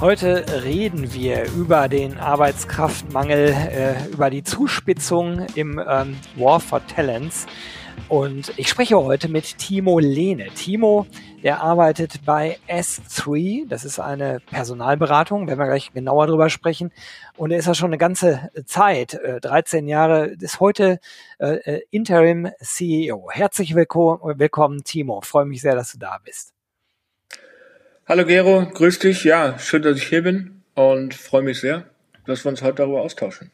Heute reden wir über den Arbeitskraftmangel, äh, über die Zuspitzung im ähm, War for Talents. Und ich spreche heute mit Timo Lehne. Timo, der arbeitet bei S3. Das ist eine Personalberatung, werden wir gleich genauer drüber sprechen. Und er ist ja schon eine ganze Zeit, 13 äh, Jahre, ist heute äh, äh Interim CEO. Herzlich willkommen, willkommen, Timo. Freue mich sehr, dass du da bist. Hallo Gero, grüß dich. Ja, schön, dass ich hier bin und freue mich sehr, dass wir uns heute darüber austauschen.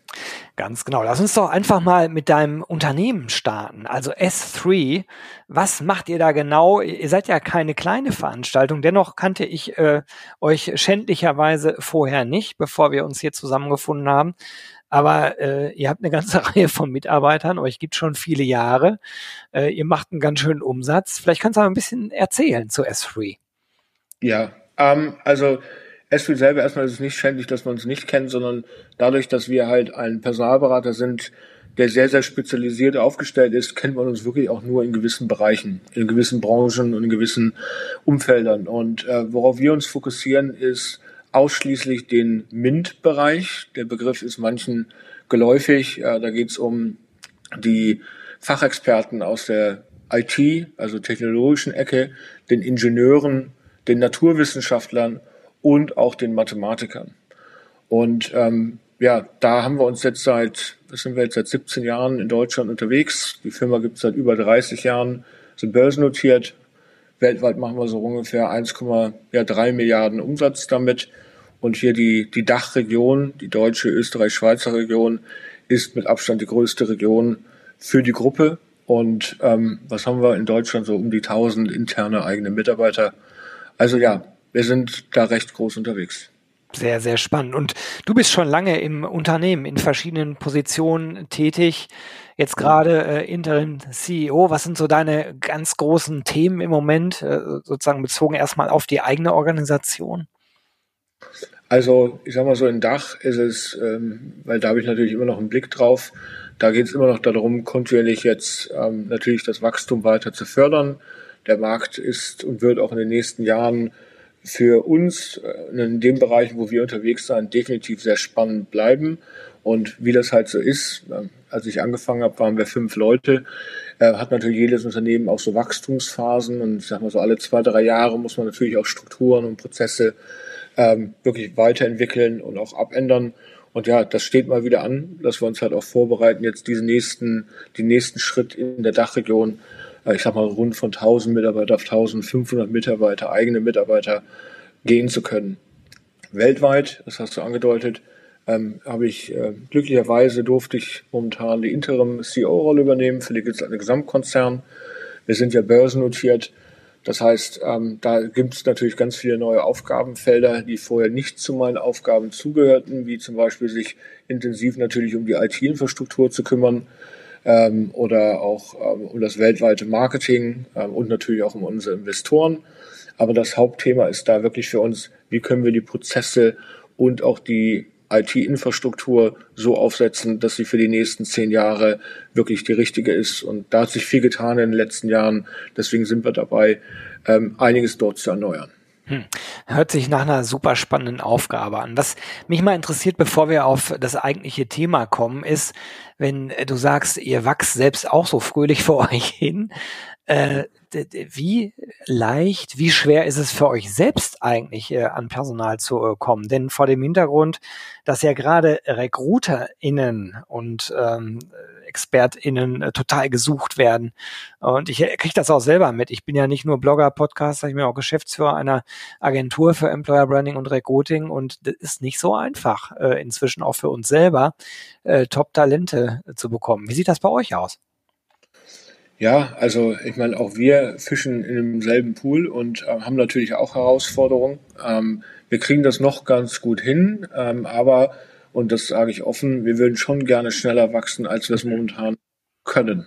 Ganz genau. Lass uns doch einfach mal mit deinem Unternehmen starten. Also S3, was macht ihr da genau? Ihr seid ja keine kleine Veranstaltung. Dennoch kannte ich äh, euch schändlicherweise vorher nicht, bevor wir uns hier zusammengefunden haben. Aber äh, ihr habt eine ganze Reihe von Mitarbeitern, euch gibt schon viele Jahre. Äh, ihr macht einen ganz schönen Umsatz. Vielleicht kannst du mal ein bisschen erzählen zu S3. Ja, ähm, also es für selber erstmal ist es nicht schändlich, dass man uns nicht kennt, sondern dadurch, dass wir halt ein Personalberater sind, der sehr, sehr spezialisiert aufgestellt ist, kennt man uns wirklich auch nur in gewissen Bereichen, in gewissen Branchen und in gewissen Umfeldern. Und äh, worauf wir uns fokussieren, ist ausschließlich den MINT-Bereich. Der Begriff ist manchen geläufig. Äh, da geht es um die Fachexperten aus der IT, also technologischen Ecke, den Ingenieuren, den Naturwissenschaftlern und auch den Mathematikern. Und ähm, ja, da haben wir uns jetzt seit, was sind wir jetzt seit 17 Jahren in Deutschland unterwegs. Die Firma gibt es seit über 30 Jahren, sind börsennotiert. Weltweit machen wir so ungefähr 1,3 Milliarden Umsatz damit. Und hier die, die Dachregion, die deutsche Österreich-Schweizer Region, ist mit Abstand die größte Region für die Gruppe. Und ähm, was haben wir in Deutschland? So um die 1000 interne eigene Mitarbeiter. Also ja, wir sind da recht groß unterwegs. Sehr, sehr spannend. Und du bist schon lange im Unternehmen in verschiedenen Positionen tätig. Jetzt gerade äh, Interim CEO. Was sind so deine ganz großen Themen im Moment, äh, sozusagen bezogen erstmal auf die eigene Organisation? Also, ich sag mal so, in Dach ist es, ähm, weil da habe ich natürlich immer noch einen Blick drauf. Da geht es immer noch darum, kontinuierlich jetzt ähm, natürlich das Wachstum weiter zu fördern der Markt ist und wird auch in den nächsten Jahren für uns äh, in dem Bereich, wo wir unterwegs sind, definitiv sehr spannend bleiben. Und wie das halt so ist, ähm, als ich angefangen habe, waren wir fünf Leute, äh, hat natürlich jedes Unternehmen auch so Wachstumsphasen und ich sag mal so alle zwei, drei Jahre muss man natürlich auch Strukturen und Prozesse ähm, wirklich weiterentwickeln und auch abändern. Und ja, das steht mal wieder an, dass wir uns halt auch vorbereiten, jetzt diesen nächsten, den nächsten Schritt in der Dachregion ich sag mal, rund von 1000 Mitarbeiter auf 1500 Mitarbeiter, eigene Mitarbeiter gehen zu können. Weltweit, das hast du angedeutet, ähm, habe ich äh, glücklicherweise durfte ich momentan die Interim CEO-Rolle übernehmen für den Gesamtkonzern. Wir sind ja börsennotiert. Das heißt, ähm, da gibt es natürlich ganz viele neue Aufgabenfelder, die vorher nicht zu meinen Aufgaben zugehörten, wie zum Beispiel sich intensiv natürlich um die IT-Infrastruktur zu kümmern, ähm, oder auch ähm, um das weltweite Marketing ähm, und natürlich auch um unsere Investoren. Aber das Hauptthema ist da wirklich für uns, wie können wir die Prozesse und auch die IT-Infrastruktur so aufsetzen, dass sie für die nächsten zehn Jahre wirklich die richtige ist. Und da hat sich viel getan in den letzten Jahren. Deswegen sind wir dabei, ähm, einiges dort zu erneuern. Hm. Hört sich nach einer super spannenden Aufgabe an. Was mich mal interessiert, bevor wir auf das eigentliche Thema kommen, ist, wenn du sagst, ihr wachst selbst auch so fröhlich vor euch hin, äh, wie leicht, wie schwer ist es für euch selbst eigentlich äh, an Personal zu äh, kommen? Denn vor dem Hintergrund, dass ja gerade RecruiterInnen und ähm, ExpertInnen äh, total gesucht werden. Und ich äh, kriege das auch selber mit. Ich bin ja nicht nur Blogger, Podcaster, ich bin auch Geschäftsführer einer Agentur für Employer Branding und Recruiting und das ist nicht so einfach, äh, inzwischen auch für uns selber äh, Top-Talente zu bekommen. Wie sieht das bei euch aus? Ja, also ich meine, auch wir fischen in demselben Pool und äh, haben natürlich auch Herausforderungen. Ähm, wir kriegen das noch ganz gut hin, ähm, aber, und das sage ich offen, wir würden schon gerne schneller wachsen, als wir es momentan können.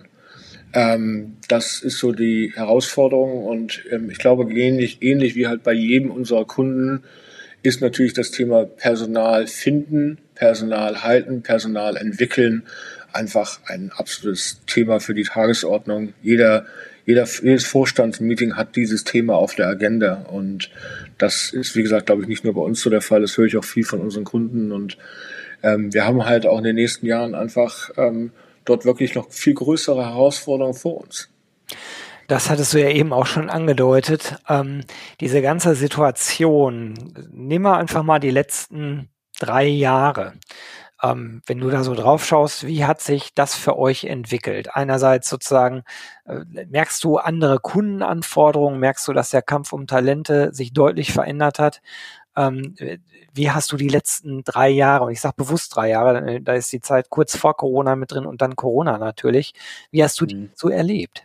Ähm, das ist so die Herausforderung und ähm, ich glaube, ähnlich, ähnlich wie halt bei jedem unserer Kunden ist natürlich das Thema Personal finden, Personal halten, Personal entwickeln einfach ein absolutes Thema für die Tagesordnung. Jeder, jeder, jedes Vorstandsmeeting hat dieses Thema auf der Agenda und das ist, wie gesagt, glaube ich, nicht nur bei uns so der Fall. Das höre ich auch viel von unseren Kunden und ähm, wir haben halt auch in den nächsten Jahren einfach ähm, dort wirklich noch viel größere Herausforderungen vor uns. Das hattest du ja eben auch schon angedeutet. Ähm, diese ganze Situation, nehmen wir einfach mal die letzten drei Jahre. Ähm, wenn du da so drauf schaust, wie hat sich das für euch entwickelt? Einerseits sozusagen, äh, merkst du andere Kundenanforderungen, merkst du, dass der Kampf um Talente sich deutlich verändert hat? Ähm, wie hast du die letzten drei Jahre, und ich sage bewusst drei Jahre, äh, da ist die Zeit kurz vor Corona mit drin und dann Corona natürlich, wie hast du die mhm. so erlebt?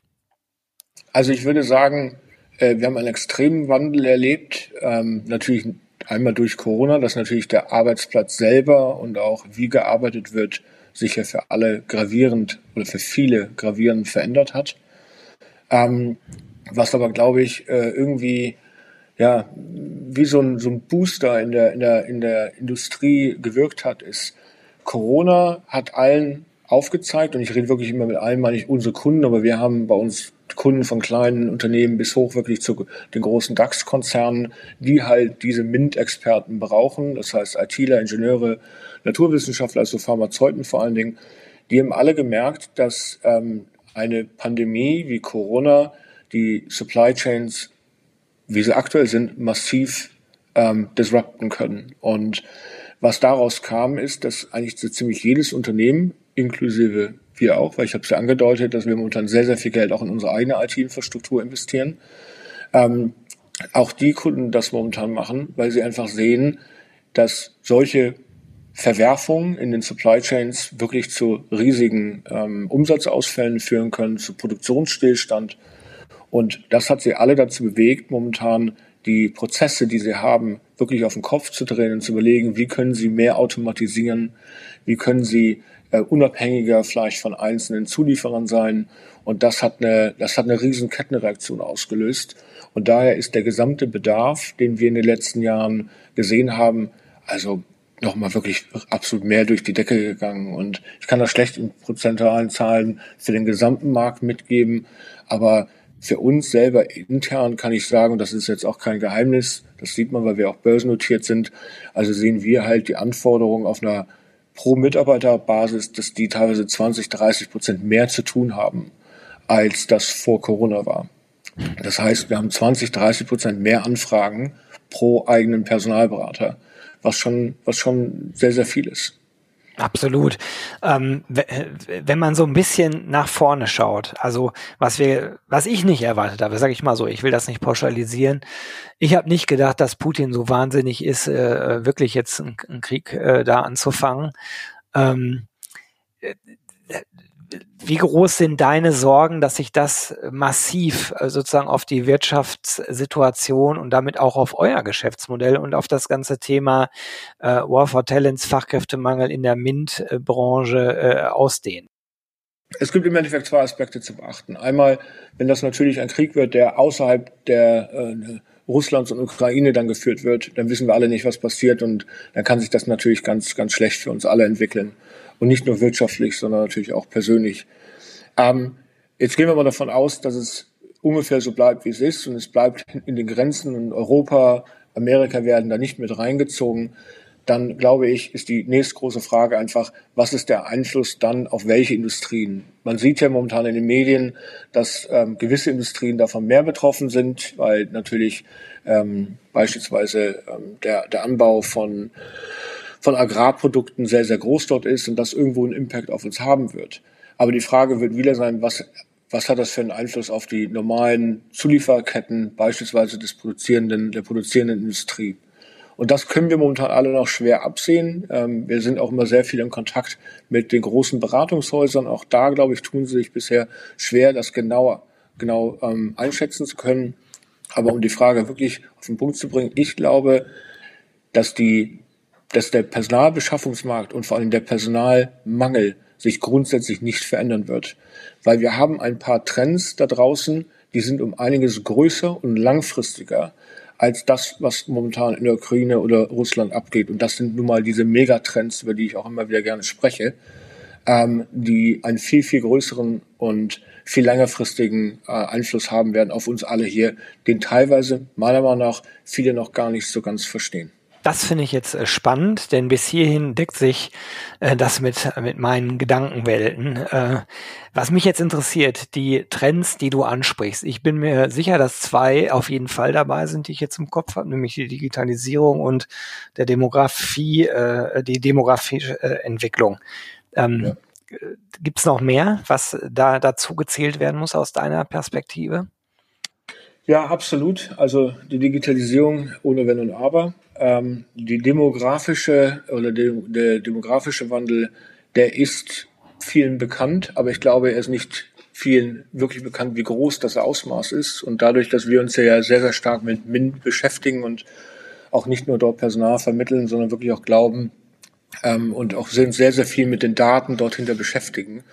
Also ich würde sagen, äh, wir haben einen extremen Wandel erlebt. Ähm, natürlich einmal durch Corona, dass natürlich der Arbeitsplatz selber und auch wie gearbeitet wird, sich ja für alle gravierend oder für viele gravierend verändert hat. Ähm, was aber, glaube ich, äh, irgendwie ja, wie so ein, so ein Booster in der, in, der, in der Industrie gewirkt hat, ist, Corona hat allen aufgezeigt, und ich rede wirklich immer mit allen, meine ich unsere Kunden, aber wir haben bei uns Kunden von kleinen Unternehmen bis hoch wirklich zu den großen DAX-Konzernen, die halt diese MINT-Experten brauchen, das heißt ITler, Ingenieure, Naturwissenschaftler, also Pharmazeuten vor allen Dingen, die haben alle gemerkt, dass ähm, eine Pandemie wie Corona die Supply Chains wie sie aktuell sind, massiv ähm, disrupten können. Und was daraus kam, ist, dass eigentlich so ziemlich jedes Unternehmen, inklusive wir auch, weil ich habe es ja angedeutet, dass wir momentan sehr, sehr viel Geld auch in unsere eigene IT-Infrastruktur investieren, ähm, auch die Kunden das momentan machen, weil sie einfach sehen, dass solche Verwerfungen in den Supply Chains wirklich zu riesigen ähm, Umsatzausfällen führen können, zu Produktionsstillstand und das hat sie alle dazu bewegt, momentan die Prozesse, die sie haben, wirklich auf den Kopf zu drehen und zu überlegen, wie können sie mehr automatisieren, wie können sie äh, unabhängiger vielleicht von einzelnen Zulieferern sein. Und das hat eine, das hat eine riesen Kettenreaktion ausgelöst. Und daher ist der gesamte Bedarf, den wir in den letzten Jahren gesehen haben, also nochmal wirklich absolut mehr durch die Decke gegangen. Und ich kann das schlecht in prozentualen Zahlen für den gesamten Markt mitgeben, aber für uns selber intern kann ich sagen, und das ist jetzt auch kein Geheimnis, das sieht man, weil wir auch börsennotiert sind, also sehen wir halt die Anforderungen auf einer Pro-Mitarbeiter-Basis, dass die teilweise 20, 30 Prozent mehr zu tun haben, als das vor Corona war. Das heißt, wir haben 20, 30 Prozent mehr Anfragen pro eigenen Personalberater, was schon, was schon sehr, sehr viel ist. Absolut. Ähm, wenn man so ein bisschen nach vorne schaut, also was wir, was ich nicht erwartet habe, sage ich mal so, ich will das nicht pauschalisieren. Ich habe nicht gedacht, dass Putin so wahnsinnig ist, äh, wirklich jetzt einen Krieg äh, da anzufangen. Ähm, wie groß sind deine Sorgen, dass sich das massiv äh, sozusagen auf die Wirtschaftssituation und damit auch auf euer Geschäftsmodell und auf das ganze Thema äh, War for Talents, Fachkräftemangel in der MINT-Branche äh, ausdehnt? Es gibt im Endeffekt zwei Aspekte zu beachten. Einmal, wenn das natürlich ein Krieg wird, der außerhalb der äh, Russlands und Ukraine dann geführt wird, dann wissen wir alle nicht, was passiert und dann kann sich das natürlich ganz, ganz schlecht für uns alle entwickeln. Und nicht nur wirtschaftlich, sondern natürlich auch persönlich. Ähm, jetzt gehen wir mal davon aus, dass es ungefähr so bleibt, wie es ist und es bleibt in den Grenzen und Europa, Amerika werden da nicht mit reingezogen. Dann glaube ich, ist die nächste große Frage einfach, was ist der Einfluss dann auf welche Industrien? Man sieht ja momentan in den Medien, dass ähm, gewisse Industrien davon mehr betroffen sind, weil natürlich ähm, beispielsweise ähm, der, der Anbau von von Agrarprodukten sehr, sehr groß dort ist und das irgendwo einen Impact auf uns haben wird. Aber die Frage wird wieder sein, was, was hat das für einen Einfluss auf die normalen Zulieferketten, beispielsweise des produzierenden, der produzierenden Industrie? Und das können wir momentan alle noch schwer absehen. Ähm, wir sind auch immer sehr viel in Kontakt mit den großen Beratungshäusern. Auch da, glaube ich, tun sie sich bisher schwer, das genauer, genau ähm, einschätzen zu können. Aber um die Frage wirklich auf den Punkt zu bringen, ich glaube, dass die dass der Personalbeschaffungsmarkt und vor allem der Personalmangel sich grundsätzlich nicht verändern wird. Weil wir haben ein paar Trends da draußen, die sind um einiges größer und langfristiger als das, was momentan in der Ukraine oder Russland abgeht. Und das sind nun mal diese Megatrends, über die ich auch immer wieder gerne spreche, ähm, die einen viel, viel größeren und viel längerfristigen äh, Einfluss haben werden auf uns alle hier, den teilweise meiner Meinung nach viele noch gar nicht so ganz verstehen. Das finde ich jetzt äh, spannend, denn bis hierhin deckt sich äh, das mit, mit meinen Gedankenwelten. Äh, was mich jetzt interessiert, die Trends, die du ansprichst. Ich bin mir sicher, dass zwei auf jeden Fall dabei sind, die ich jetzt im Kopf habe, nämlich die Digitalisierung und der Demografie, äh, die demografische äh, Entwicklung. Ähm, ja. Gibt es noch mehr, was da dazu gezählt werden muss aus deiner Perspektive? Ja, absolut. Also die Digitalisierung ohne Wenn und Aber. Ähm, die demografische oder de, der demografische Wandel, der ist vielen bekannt, aber ich glaube, er ist nicht vielen wirklich bekannt, wie groß das Ausmaß ist. Und dadurch, dass wir uns ja sehr, sehr stark mit MINT beschäftigen und auch nicht nur dort Personal vermitteln, sondern wirklich auch glauben, ähm, und auch sehr, sehr viel mit den Daten dort hinter beschäftigen,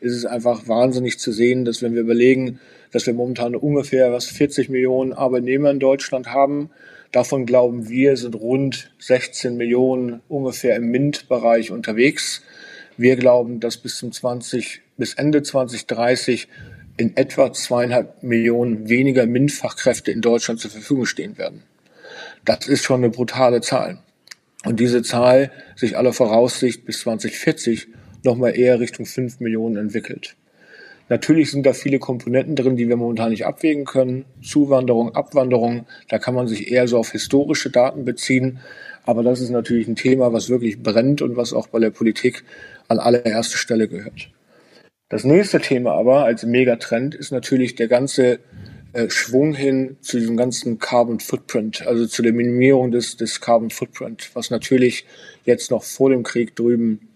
ist es einfach wahnsinnig zu sehen, dass wenn wir überlegen, dass wir momentan ungefähr was 40 Millionen Arbeitnehmer in Deutschland haben, davon glauben wir, sind rund 16 Millionen ungefähr im MINT-Bereich unterwegs. Wir glauben, dass bis zum 20, bis Ende 2030 in etwa zweieinhalb Millionen weniger MINT-Fachkräfte in Deutschland zur Verfügung stehen werden. Das ist schon eine brutale Zahl und diese Zahl sich aller Voraussicht bis 2040 nochmal eher Richtung 5 Millionen entwickelt. Natürlich sind da viele Komponenten drin, die wir momentan nicht abwägen können. Zuwanderung, Abwanderung, da kann man sich eher so auf historische Daten beziehen. Aber das ist natürlich ein Thema, was wirklich brennt und was auch bei der Politik an allererste Stelle gehört. Das nächste Thema aber als Megatrend ist natürlich der ganze äh, Schwung hin zu diesem ganzen Carbon Footprint, also zu der Minimierung des, des Carbon Footprint, was natürlich jetzt noch vor dem Krieg drüben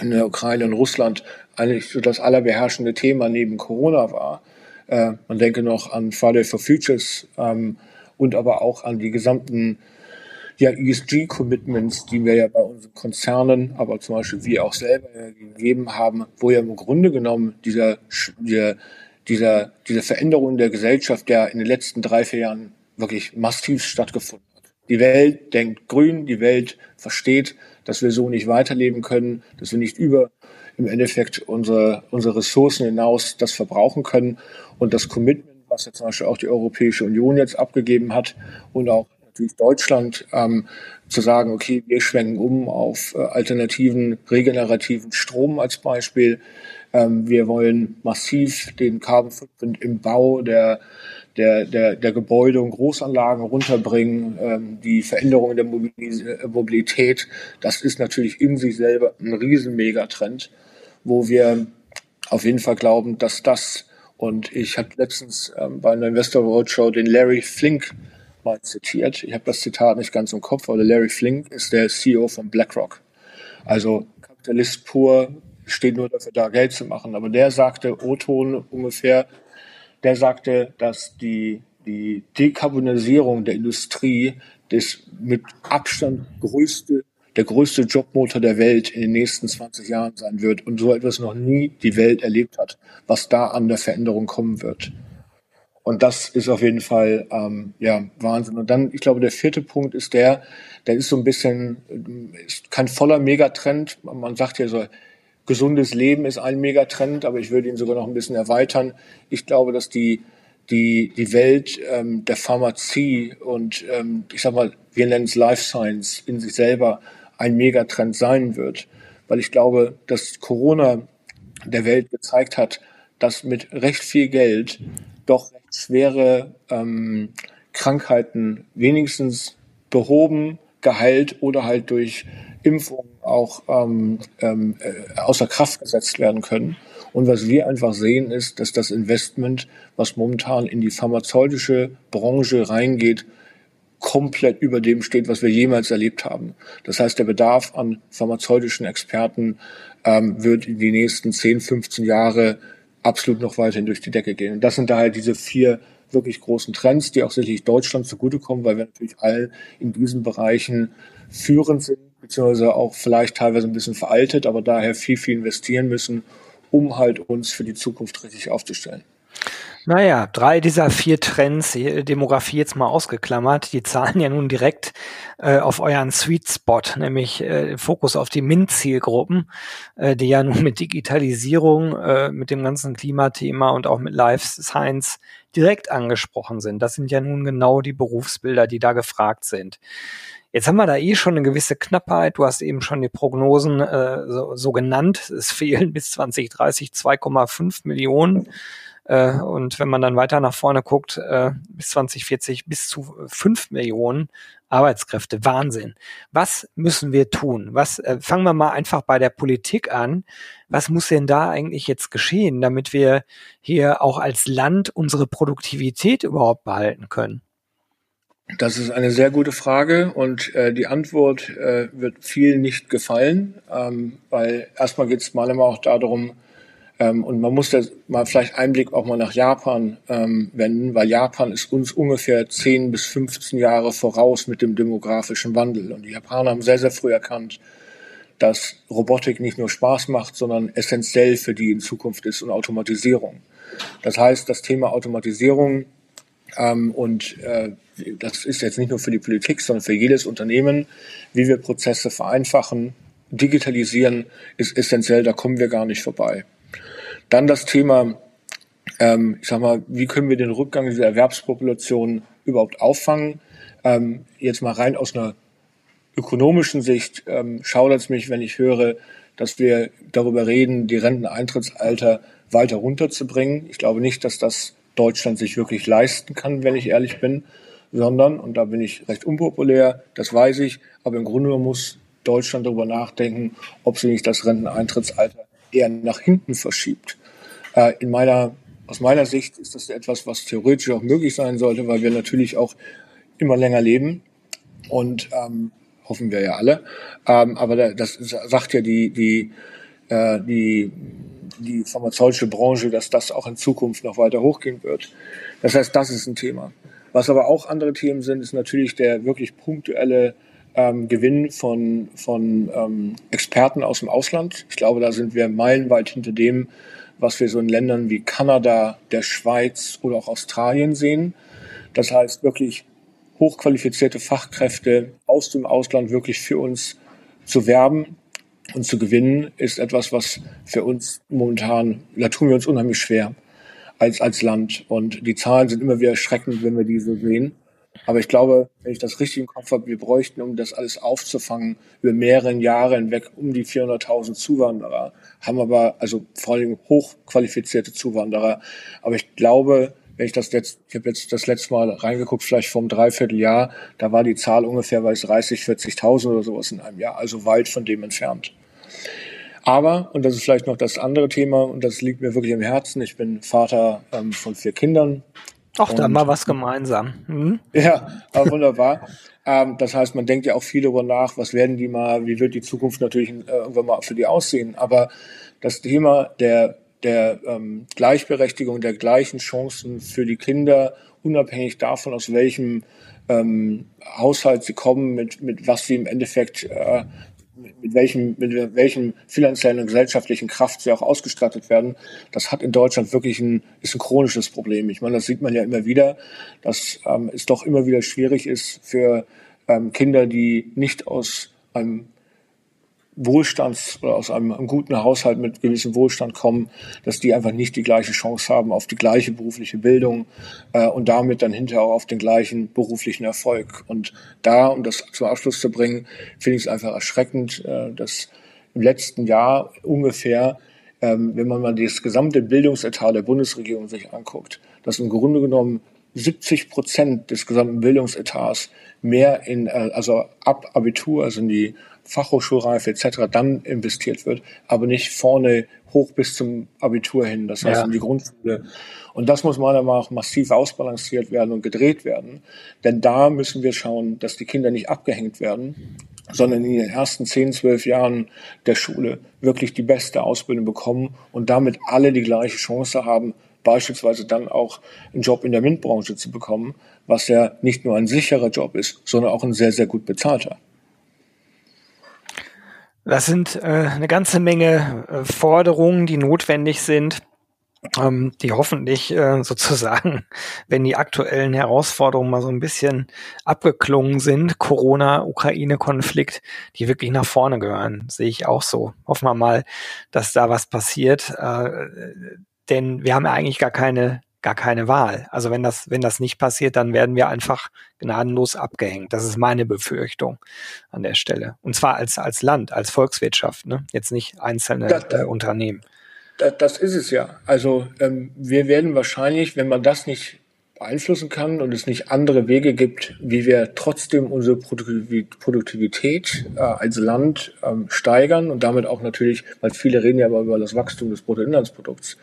in der Ukraine und Russland eigentlich so das allerbeherrschende Thema neben Corona war. Äh, man denke noch an Friday for Futures ähm, und aber auch an die gesamten ja, ESG-Commitments, die wir ja bei unseren Konzernen, aber zum Beispiel wir auch selber gegeben haben, wo ja im Grunde genommen dieser, dieser dieser, diese Veränderung der Gesellschaft, der in den letzten drei, vier Jahren wirklich massiv stattgefunden hat. Die Welt denkt grün, die Welt versteht, dass wir so nicht weiterleben können, dass wir nicht über im Endeffekt unsere, unsere Ressourcen hinaus das verbrauchen können. Und das Commitment, was jetzt zum Beispiel auch die Europäische Union jetzt abgegeben hat und auch natürlich Deutschland, ähm, zu sagen, okay, wir schwenken um auf äh, alternativen, regenerativen Strom als Beispiel. Ähm, wir wollen massiv den Carbon Footprint im Bau der der, der, der Gebäude und Großanlagen runterbringen, ähm, die Veränderung der äh, Mobilität, das ist natürlich in sich selber ein riesen Megatrend, wo wir auf jeden Fall glauben, dass das, und ich hatte letztens ähm, bei einer Investor Roadshow den Larry Flink mal zitiert, ich habe das Zitat nicht ganz im Kopf, aber Larry Flink ist der CEO von BlackRock. Also Kapitalist pur, steht nur dafür da, Geld zu machen. Aber der sagte, O-Ton ungefähr, der sagte, dass die, die Dekarbonisierung der Industrie das mit Abstand größte, der größte Jobmotor der Welt in den nächsten 20 Jahren sein wird und so etwas noch nie die Welt erlebt hat, was da an der Veränderung kommen wird. Und das ist auf jeden Fall ähm, ja Wahnsinn. Und dann, ich glaube, der vierte Punkt ist der, der ist so ein bisschen, ist kein voller Megatrend. Man sagt ja so, gesundes Leben ist ein Megatrend, aber ich würde ihn sogar noch ein bisschen erweitern. Ich glaube, dass die die die Welt ähm, der Pharmazie und ähm, ich sag mal, wir nennen es Life Science in sich selber ein Megatrend sein wird, weil ich glaube, dass Corona der Welt gezeigt hat, dass mit recht viel Geld doch recht schwere ähm, Krankheiten wenigstens behoben, geheilt oder halt durch Impfungen auch ähm, ähm, äh, außer Kraft gesetzt werden können. Und was wir einfach sehen, ist, dass das Investment, was momentan in die pharmazeutische Branche reingeht, komplett über dem steht, was wir jemals erlebt haben. Das heißt, der Bedarf an pharmazeutischen Experten ähm, wird in die nächsten 10, 15 Jahre absolut noch weiterhin durch die Decke gehen. Und das sind daher diese vier wirklich großen Trends, die auch sicherlich Deutschland zugutekommen, weil wir natürlich all in diesen Bereichen führend sind beziehungsweise auch vielleicht teilweise ein bisschen veraltet, aber daher viel, viel investieren müssen, um halt uns für die Zukunft richtig aufzustellen. Naja, drei dieser vier Trends, Demografie jetzt mal ausgeklammert, die zahlen ja nun direkt äh, auf euren Sweet Spot, nämlich äh, Fokus auf die MINT-Zielgruppen, äh, die ja nun mit Digitalisierung, äh, mit dem ganzen Klimathema und auch mit Life Science direkt angesprochen sind. Das sind ja nun genau die Berufsbilder, die da gefragt sind. Jetzt haben wir da eh schon eine gewisse Knappheit. Du hast eben schon die Prognosen äh, so, so genannt. Es fehlen bis 2030 2,5 Millionen. Äh, und wenn man dann weiter nach vorne guckt, äh, bis 2040 bis zu 5 Millionen Arbeitskräfte. Wahnsinn. Was müssen wir tun? Was äh, fangen wir mal einfach bei der Politik an. Was muss denn da eigentlich jetzt geschehen, damit wir hier auch als Land unsere Produktivität überhaupt behalten können? Das ist eine sehr gute Frage und äh, die Antwort äh, wird viel nicht gefallen, ähm, weil erstmal geht es mal immer auch darum, ähm, und man muss da mal vielleicht Einblick auch mal nach Japan ähm, wenden, weil Japan ist uns ungefähr 10 bis 15 Jahre voraus mit dem demografischen Wandel. Und die Japaner haben sehr, sehr früh erkannt, dass Robotik nicht nur Spaß macht, sondern essentiell für die in Zukunft ist und Automatisierung. Das heißt, das Thema Automatisierung ähm, und äh, das ist jetzt nicht nur für die Politik, sondern für jedes Unternehmen, wie wir Prozesse vereinfachen, digitalisieren, ist essentiell, da kommen wir gar nicht vorbei. Dann das Thema, ähm, ich sag mal, wie können wir den Rückgang dieser Erwerbspopulation überhaupt auffangen? Ähm, jetzt mal rein aus einer ökonomischen Sicht ähm, schaudert es mich, wenn ich höre, dass wir darüber reden, die Renteneintrittsalter weiter runterzubringen. Ich glaube nicht, dass das Deutschland sich wirklich leisten kann, wenn ich ehrlich bin, sondern, und da bin ich recht unpopulär, das weiß ich, aber im Grunde muss Deutschland darüber nachdenken, ob sie nicht das Renteneintrittsalter eher nach hinten verschiebt. Äh, in meiner, aus meiner Sicht ist das etwas, was theoretisch auch möglich sein sollte, weil wir natürlich auch immer länger leben und ähm, hoffen wir ja alle. Ähm, aber das sagt ja die, die, äh, die die pharmazeutische Branche, dass das auch in Zukunft noch weiter hochgehen wird. Das heißt, das ist ein Thema. Was aber auch andere Themen sind, ist natürlich der wirklich punktuelle ähm, Gewinn von, von ähm, Experten aus dem Ausland. Ich glaube, da sind wir meilenweit hinter dem, was wir so in Ländern wie Kanada, der Schweiz oder auch Australien sehen. Das heißt, wirklich hochqualifizierte Fachkräfte aus dem Ausland wirklich für uns zu werben, und zu gewinnen ist etwas, was für uns momentan, da tun wir uns unheimlich schwer als, als Land. Und die Zahlen sind immer wieder erschreckend, wenn wir diese sehen. Aber ich glaube, wenn ich das richtig im Kopf habe, wir bräuchten, um das alles aufzufangen, über mehrere Jahre hinweg um die 400.000 Zuwanderer, haben aber also vor allem hochqualifizierte Zuwanderer. Aber ich glaube, wenn ich das jetzt, ich habe jetzt das letzte Mal reingeguckt, vielleicht vom Dreivierteljahr, da war die Zahl ungefähr bei 30, 40.000 oder sowas in einem Jahr, also weit von dem entfernt. Aber, und das ist vielleicht noch das andere Thema, und das liegt mir wirklich im Herzen, ich bin Vater ähm, von vier Kindern. Ach, da haben wir was gemeinsam. Mhm. Ja, wunderbar. ähm, das heißt, man denkt ja auch viel darüber nach, was werden die mal, wie wird die Zukunft natürlich äh, irgendwann mal für die aussehen. Aber das Thema der, der ähm, Gleichberechtigung, der gleichen Chancen für die Kinder, unabhängig davon, aus welchem ähm, Haushalt sie kommen, mit, mit was sie im Endeffekt äh, mit welchem, mit welchem finanziellen und gesellschaftlichen Kraft sie auch ausgestattet werden, das hat in Deutschland wirklich ein, ist ein chronisches Problem. Ich meine, das sieht man ja immer wieder, dass ähm, es doch immer wieder schwierig ist für ähm, Kinder, die nicht aus einem Wohlstands- oder aus einem, einem, guten Haushalt mit gewissem Wohlstand kommen, dass die einfach nicht die gleiche Chance haben auf die gleiche berufliche Bildung äh, und damit dann hinterher auch auf den gleichen beruflichen Erfolg. Und da, um das zum Abschluss zu bringen, finde ich es einfach erschreckend, äh, dass im letzten Jahr ungefähr, ähm, wenn man mal das gesamte Bildungsetat der Bundesregierung sich anguckt, dass im Grunde genommen 70 Prozent des gesamten Bildungsetats mehr in, äh, also ab Abitur, also in die Fachhochschulreife etc. dann investiert wird, aber nicht vorne hoch bis zum Abitur hin, das heißt ja. in die Grundschule. Und das muss meiner Meinung nach massiv ausbalanciert werden und gedreht werden. Denn da müssen wir schauen, dass die Kinder nicht abgehängt werden, sondern in den ersten 10, 12 Jahren der Schule wirklich die beste Ausbildung bekommen und damit alle die gleiche Chance haben, beispielsweise dann auch einen Job in der MINT-Branche zu bekommen, was ja nicht nur ein sicherer Job ist, sondern auch ein sehr, sehr gut bezahlter. Das sind äh, eine ganze Menge äh, Forderungen, die notwendig sind, ähm, die hoffentlich äh, sozusagen, wenn die aktuellen Herausforderungen mal so ein bisschen abgeklungen sind, Corona, Ukraine-Konflikt, die wirklich nach vorne gehören, sehe ich auch so. Hoffen wir mal, dass da was passiert, äh, denn wir haben ja eigentlich gar keine gar keine Wahl. Also wenn das, wenn das nicht passiert, dann werden wir einfach gnadenlos abgehängt. Das ist meine Befürchtung an der Stelle. Und zwar als, als Land, als Volkswirtschaft, ne? jetzt nicht einzelne das, äh, Unternehmen. Das, das ist es ja. Also ähm, wir werden wahrscheinlich, wenn man das nicht beeinflussen kann und es nicht andere Wege gibt, wie wir trotzdem unsere Produktivität äh, als Land ähm, steigern und damit auch natürlich, weil viele reden ja über das Wachstum des Bruttoinlandsprodukts,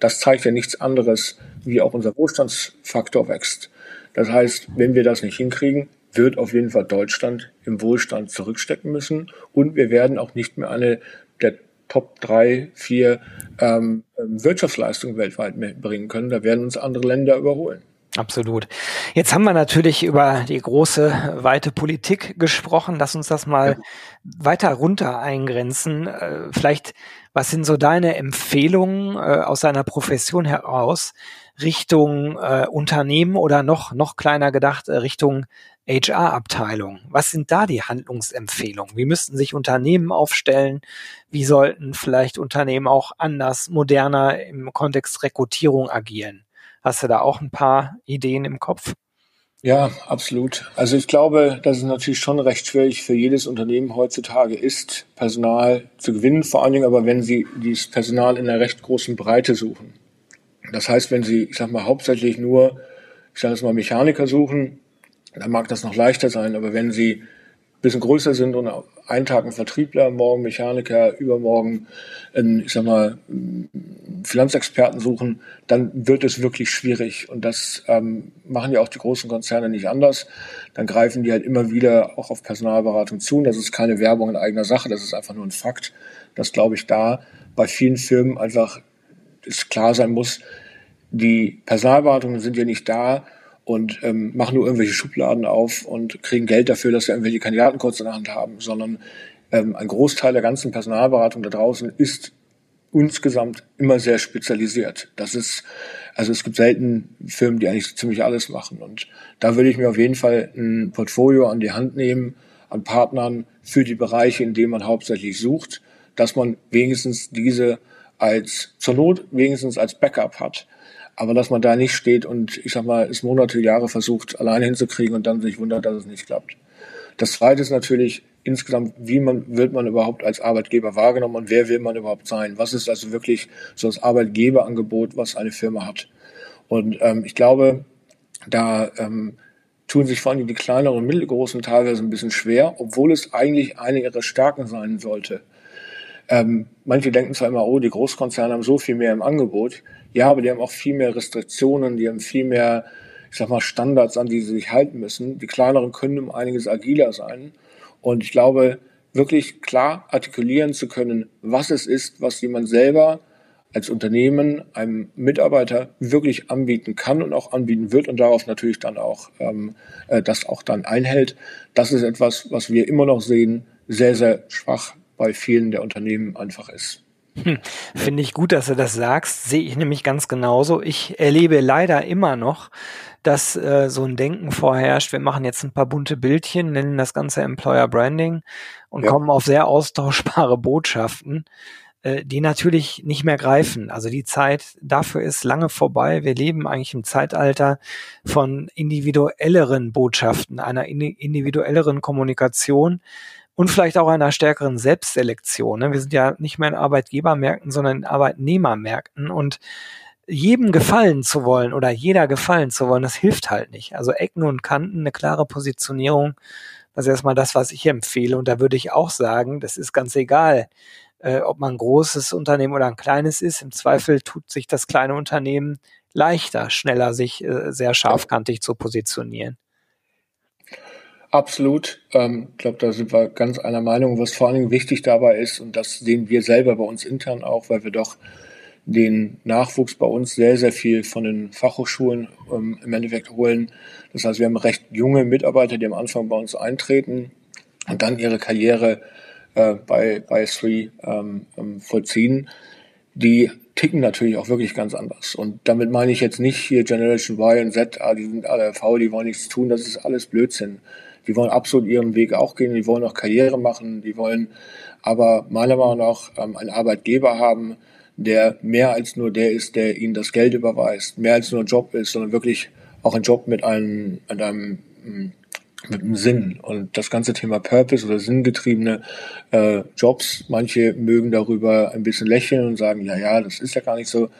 das zeigt ja nichts anderes, wie auch unser Wohlstandsfaktor wächst. Das heißt, wenn wir das nicht hinkriegen, wird auf jeden Fall Deutschland im Wohlstand zurückstecken müssen und wir werden auch nicht mehr eine der Top drei, vier ähm, Wirtschaftsleistungen weltweit bringen können. Da werden uns andere Länder überholen. Absolut. Jetzt haben wir natürlich über die große, weite Politik gesprochen. Lass uns das mal ja. weiter runter eingrenzen. Äh, vielleicht, was sind so deine Empfehlungen äh, aus deiner Profession heraus Richtung äh, Unternehmen oder noch, noch kleiner gedacht, Richtung HR-Abteilung? Was sind da die Handlungsempfehlungen? Wie müssten sich Unternehmen aufstellen? Wie sollten vielleicht Unternehmen auch anders, moderner im Kontext Rekrutierung agieren? Hast du da auch ein paar Ideen im Kopf? Ja, absolut. Also ich glaube, dass es natürlich schon recht schwierig für jedes Unternehmen heutzutage ist, Personal zu gewinnen, vor allen Dingen aber, wenn sie dieses Personal in einer recht großen Breite suchen. Das heißt, wenn sie, ich sag mal, hauptsächlich nur, ich sage jetzt mal, Mechaniker suchen, dann mag das noch leichter sein, aber wenn sie bisschen größer sind und einen Tag ein Vertriebler, morgen Mechaniker, übermorgen, ein, ich sag mal, Finanzexperten suchen, dann wird es wirklich schwierig. Und das ähm, machen ja auch die großen Konzerne nicht anders. Dann greifen die halt immer wieder auch auf Personalberatung zu. Und das ist keine Werbung in eigener Sache, das ist einfach nur ein Fakt, dass, glaube ich, da bei vielen Firmen einfach es klar sein muss, die Personalberatungen sind ja nicht da und ähm, machen nur irgendwelche Schubladen auf und kriegen Geld dafür, dass sie irgendwelche Kandidaten kurz in der Hand haben, sondern ähm, ein Großteil der ganzen Personalberatung da draußen ist insgesamt immer sehr spezialisiert. Das ist, also es gibt selten Firmen, die eigentlich ziemlich alles machen. Und da würde ich mir auf jeden Fall ein Portfolio an die Hand nehmen, an Partnern für die Bereiche, in denen man hauptsächlich sucht, dass man wenigstens diese als, zur Not wenigstens als Backup hat. Aber dass man da nicht steht und, ich sag mal, es Monate, Jahre versucht, alleine hinzukriegen und dann sich wundert, dass es nicht klappt. Das zweite ist natürlich, insgesamt, wie man, wird man überhaupt als Arbeitgeber wahrgenommen und wer will man überhaupt sein? Was ist also wirklich so das Arbeitgeberangebot, was eine Firma hat? Und ähm, ich glaube, da ähm, tun sich vor allem die kleineren und mittelgroßen teilweise ein bisschen schwer, obwohl es eigentlich eine ihrer Stärken sein sollte. Ähm, manche denken zwar immer, oh, die Großkonzerne haben so viel mehr im Angebot. Ja, aber die haben auch viel mehr Restriktionen, die haben viel mehr, ich sag mal, Standards, an die sie sich halten müssen. Die kleineren können um einiges agiler sein. Und ich glaube, wirklich klar artikulieren zu können, was es ist, was jemand selber als Unternehmen einem Mitarbeiter wirklich anbieten kann und auch anbieten wird und darauf natürlich dann auch ähm, äh, das auch dann einhält. Das ist etwas, was wir immer noch sehen, sehr, sehr schwach bei vielen der Unternehmen einfach ist. Hm, Finde ich gut, dass du das sagst. Sehe ich nämlich ganz genauso. Ich erlebe leider immer noch, dass äh, so ein Denken vorherrscht. Wir machen jetzt ein paar bunte Bildchen, nennen das Ganze Employer Branding und ja. kommen auf sehr austauschbare Botschaften, äh, die natürlich nicht mehr greifen. Also die Zeit dafür ist lange vorbei. Wir leben eigentlich im Zeitalter von individuelleren Botschaften, einer individuelleren Kommunikation und vielleicht auch einer stärkeren Selbstselektion. Ne? Wir sind ja nicht mehr in Arbeitgebermärkten, sondern in Arbeitnehmermärkten und jedem gefallen zu wollen oder jeder gefallen zu wollen, das hilft halt nicht. Also Ecken und Kanten, eine klare Positionierung, das ist erstmal das, was ich empfehle. Und da würde ich auch sagen, das ist ganz egal, äh, ob man ein großes Unternehmen oder ein kleines ist. Im Zweifel tut sich das kleine Unternehmen leichter, schneller sich äh, sehr scharfkantig zu positionieren. Absolut. Ähm, ich glaube, da sind wir ganz einer Meinung. Was vor allen Dingen wichtig dabei ist, und das sehen wir selber bei uns intern auch, weil wir doch den Nachwuchs bei uns sehr, sehr viel von den Fachhochschulen ähm, im Endeffekt holen. Das heißt, wir haben recht junge Mitarbeiter, die am Anfang bei uns eintreten und dann ihre Karriere äh, bei, bei Three ähm, ähm, vollziehen, die ticken natürlich auch wirklich ganz anders. Und damit meine ich jetzt nicht hier Generation Y und Z, die sind alle faul, die wollen nichts tun, das ist alles Blödsinn. Die wollen absolut ihren Weg auch gehen, die wollen auch Karriere machen, die wollen aber meiner Meinung nach ähm, einen Arbeitgeber haben, der mehr als nur der ist, der ihnen das Geld überweist, mehr als nur ein Job ist, sondern wirklich auch ein Job mit einem, mit einem hm, mit einem Sinn. Und das ganze Thema Purpose oder sinngetriebene äh, Jobs, manche mögen darüber ein bisschen lächeln und sagen, ja, ja, das ist ja gar nicht so.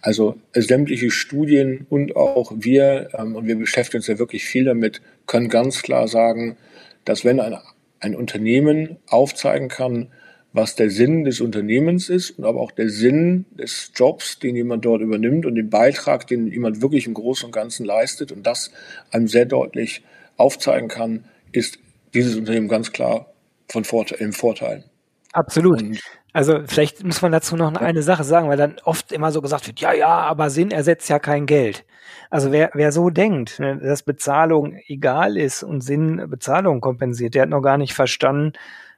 Also sämtliche Studien und auch wir, ähm, und wir beschäftigen uns ja wirklich viel damit, können ganz klar sagen, dass wenn ein, ein Unternehmen aufzeigen kann, was der Sinn des Unternehmens ist und aber auch der Sinn des Jobs, den jemand dort übernimmt und den Beitrag, den jemand wirklich im Großen und Ganzen leistet und das einem sehr deutlich aufzeigen kann, ist dieses Unternehmen ganz klar von Vorteil, im Vorteil. Absolut. Und also vielleicht muss man dazu noch eine Sache sagen, weil dann oft immer so gesagt wird, ja, ja, aber Sinn ersetzt ja kein Geld. Also wer, wer so denkt, ne, dass Bezahlung egal ist und Sinn Bezahlung kompensiert, der hat noch gar nicht verstanden,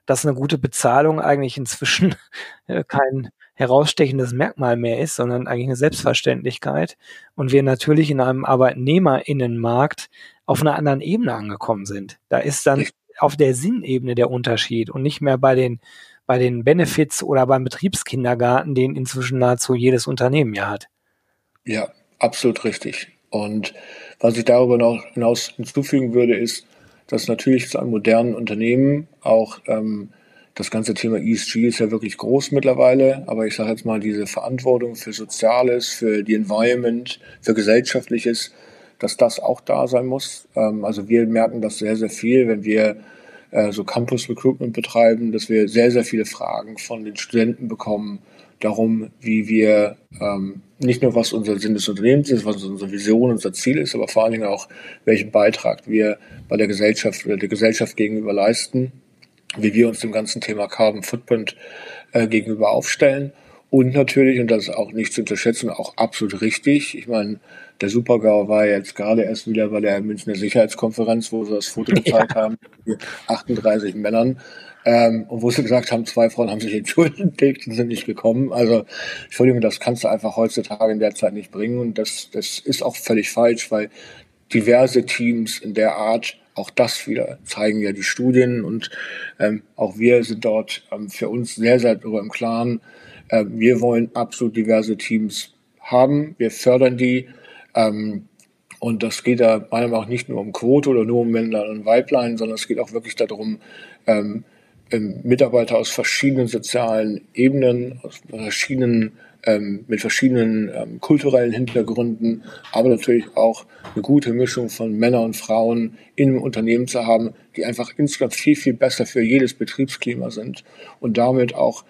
dass eine gute Bezahlung eigentlich inzwischen äh, kein herausstechendes Merkmal mehr ist, sondern eigentlich eine Selbstverständlichkeit. Und wir natürlich in einem Arbeitnehmerinnenmarkt auf einer anderen Ebene angekommen sind. Da ist dann auf der Sinnebene der Unterschied und nicht mehr bei den, bei den Benefits oder beim Betriebskindergarten, den inzwischen nahezu jedes Unternehmen ja hat. Ja, absolut richtig. Und was ich darüber noch hinaus hinzufügen würde, ist, dass natürlich zu einem modernen Unternehmen auch ähm, das ganze Thema ESG ist ja wirklich groß mittlerweile, aber ich sage jetzt mal, diese Verantwortung für Soziales, für die Environment, für Gesellschaftliches, dass das auch da sein muss. Ähm, also wir merken das sehr, sehr viel, wenn wir äh, so Campus Recruitment betreiben, dass wir sehr, sehr viele Fragen von den Studenten bekommen, darum, wie wir ähm, nicht nur was unser Sinn des Unternehmens ist, was unsere Vision, unser Ziel ist, aber vor allen Dingen auch, welchen Beitrag wir bei der Gesellschaft oder der Gesellschaft gegenüber leisten, wie wir uns dem ganzen Thema Carbon Footprint äh, gegenüber aufstellen. Und natürlich, und das ist auch nicht zu unterschätzen, auch absolut richtig. Ich meine, der Supergau war jetzt gerade erst wieder bei der Münchner Sicherheitskonferenz, wo sie das Foto gezeigt ja. haben, mit 38 Männern. Ähm, und wo sie gesagt haben, zwei Frauen haben sich entschuldigt und sind nicht gekommen. Also, Entschuldigung, das kannst du einfach heutzutage in der Zeit nicht bringen. Und das, das ist auch völlig falsch, weil diverse Teams in der Art, auch das wieder zeigen ja die Studien und ähm, auch wir sind dort ähm, für uns sehr, sehr darüber im Klaren. Äh, wir wollen absolut diverse Teams haben. Wir fördern die. Ähm, und das geht da meiner Meinung nach nicht nur um Quote oder nur um Männlein und Weiblein, sondern es geht auch wirklich darum, ähm, ähm, Mitarbeiter aus verschiedenen sozialen Ebenen, aus verschiedenen, ähm, mit verschiedenen ähm, kulturellen Hintergründen, aber natürlich auch eine gute Mischung von Männern und Frauen in einem Unternehmen zu haben, die einfach insgesamt viel, viel besser für jedes Betriebsklima sind und damit auch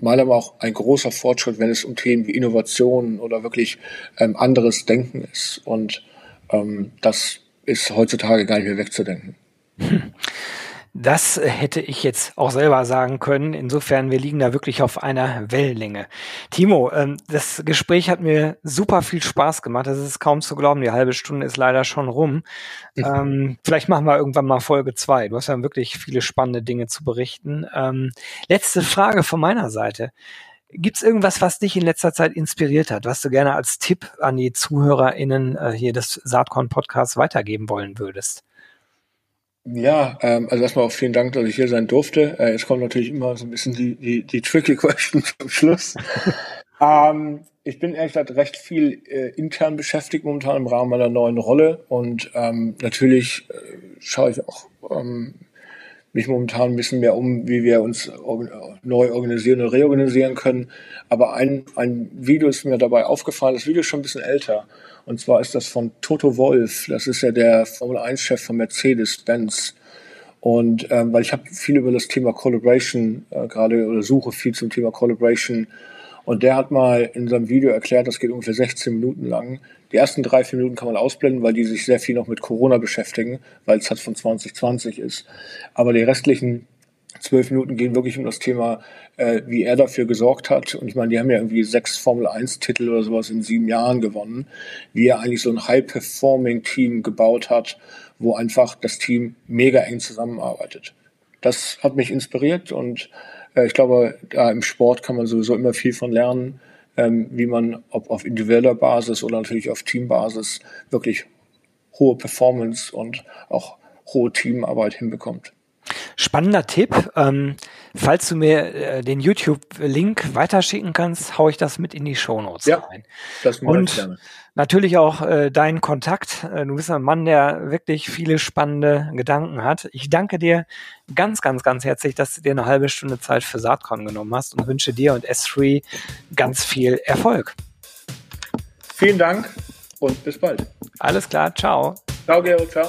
meiner Meinung nach ein großer Fortschritt, wenn es um Themen wie Innovation oder wirklich ähm, anderes Denken ist. Und ähm, das ist heutzutage gar nicht mehr wegzudenken. Hm. Das hätte ich jetzt auch selber sagen können. Insofern, wir liegen da wirklich auf einer Wellenlänge. Timo, ähm, das Gespräch hat mir super viel Spaß gemacht. Das ist kaum zu glauben. Die halbe Stunde ist leider schon rum. Ähm, vielleicht machen wir irgendwann mal Folge zwei. Du hast ja wirklich viele spannende Dinge zu berichten. Ähm, letzte Frage von meiner Seite. Gibt es irgendwas, was dich in letzter Zeit inspiriert hat, was du gerne als Tipp an die ZuhörerInnen äh, hier des Saatkorn-Podcasts weitergeben wollen würdest? Ja, ähm, also erstmal auch vielen Dank, dass ich hier sein durfte. Äh, jetzt kommt natürlich immer so ein bisschen die, die, die tricky Question zum Schluss. ähm, ich bin ehrlich gesagt recht viel äh, intern beschäftigt momentan im Rahmen meiner neuen Rolle und ähm, natürlich äh, schaue ich auch ähm, mich momentan ein bisschen mehr um, wie wir uns neu organisieren und reorganisieren können. Aber ein, ein Video ist mir dabei aufgefallen, das Video ist schon ein bisschen älter. Und zwar ist das von Toto Wolf. Das ist ja der Formel 1-Chef von Mercedes-Benz. Und ähm, weil ich habe viel über das Thema Collaboration äh, gerade oder suche viel zum Thema Collaboration. Und der hat mal in seinem Video erklärt, das geht ungefähr 16 Minuten lang. Die ersten drei, vier Minuten kann man ausblenden, weil die sich sehr viel noch mit Corona beschäftigen, weil es halt von 2020 ist. Aber die restlichen zwölf Minuten gehen wirklich um das Thema, äh, wie er dafür gesorgt hat. Und ich meine, die haben ja irgendwie sechs Formel-1-Titel oder sowas in sieben Jahren gewonnen, wie er eigentlich so ein High-Performing-Team gebaut hat, wo einfach das Team mega eng zusammenarbeitet. das hat mich inspiriert und äh, ich glaube, da im Sport kann man sowieso immer viel von lernen, ähm, wie man ob auf individueller Basis oder natürlich auf Teambasis wirklich hohe Performance und auch hohe Teamarbeit hinbekommt. Spannender Tipp. Ähm, falls du mir äh, den YouTube-Link weiterschicken kannst, haue ich das mit in die Shownotes ja, rein. Das mache Und ich gerne. natürlich auch äh, deinen Kontakt. Äh, du bist ein Mann, der wirklich viele spannende Gedanken hat. Ich danke dir ganz, ganz, ganz herzlich, dass du dir eine halbe Stunde Zeit für Saatkorn genommen hast und wünsche dir und S3 ganz viel Erfolg. Vielen Dank und bis bald. Alles klar, ciao. Ciao, Gero, ciao.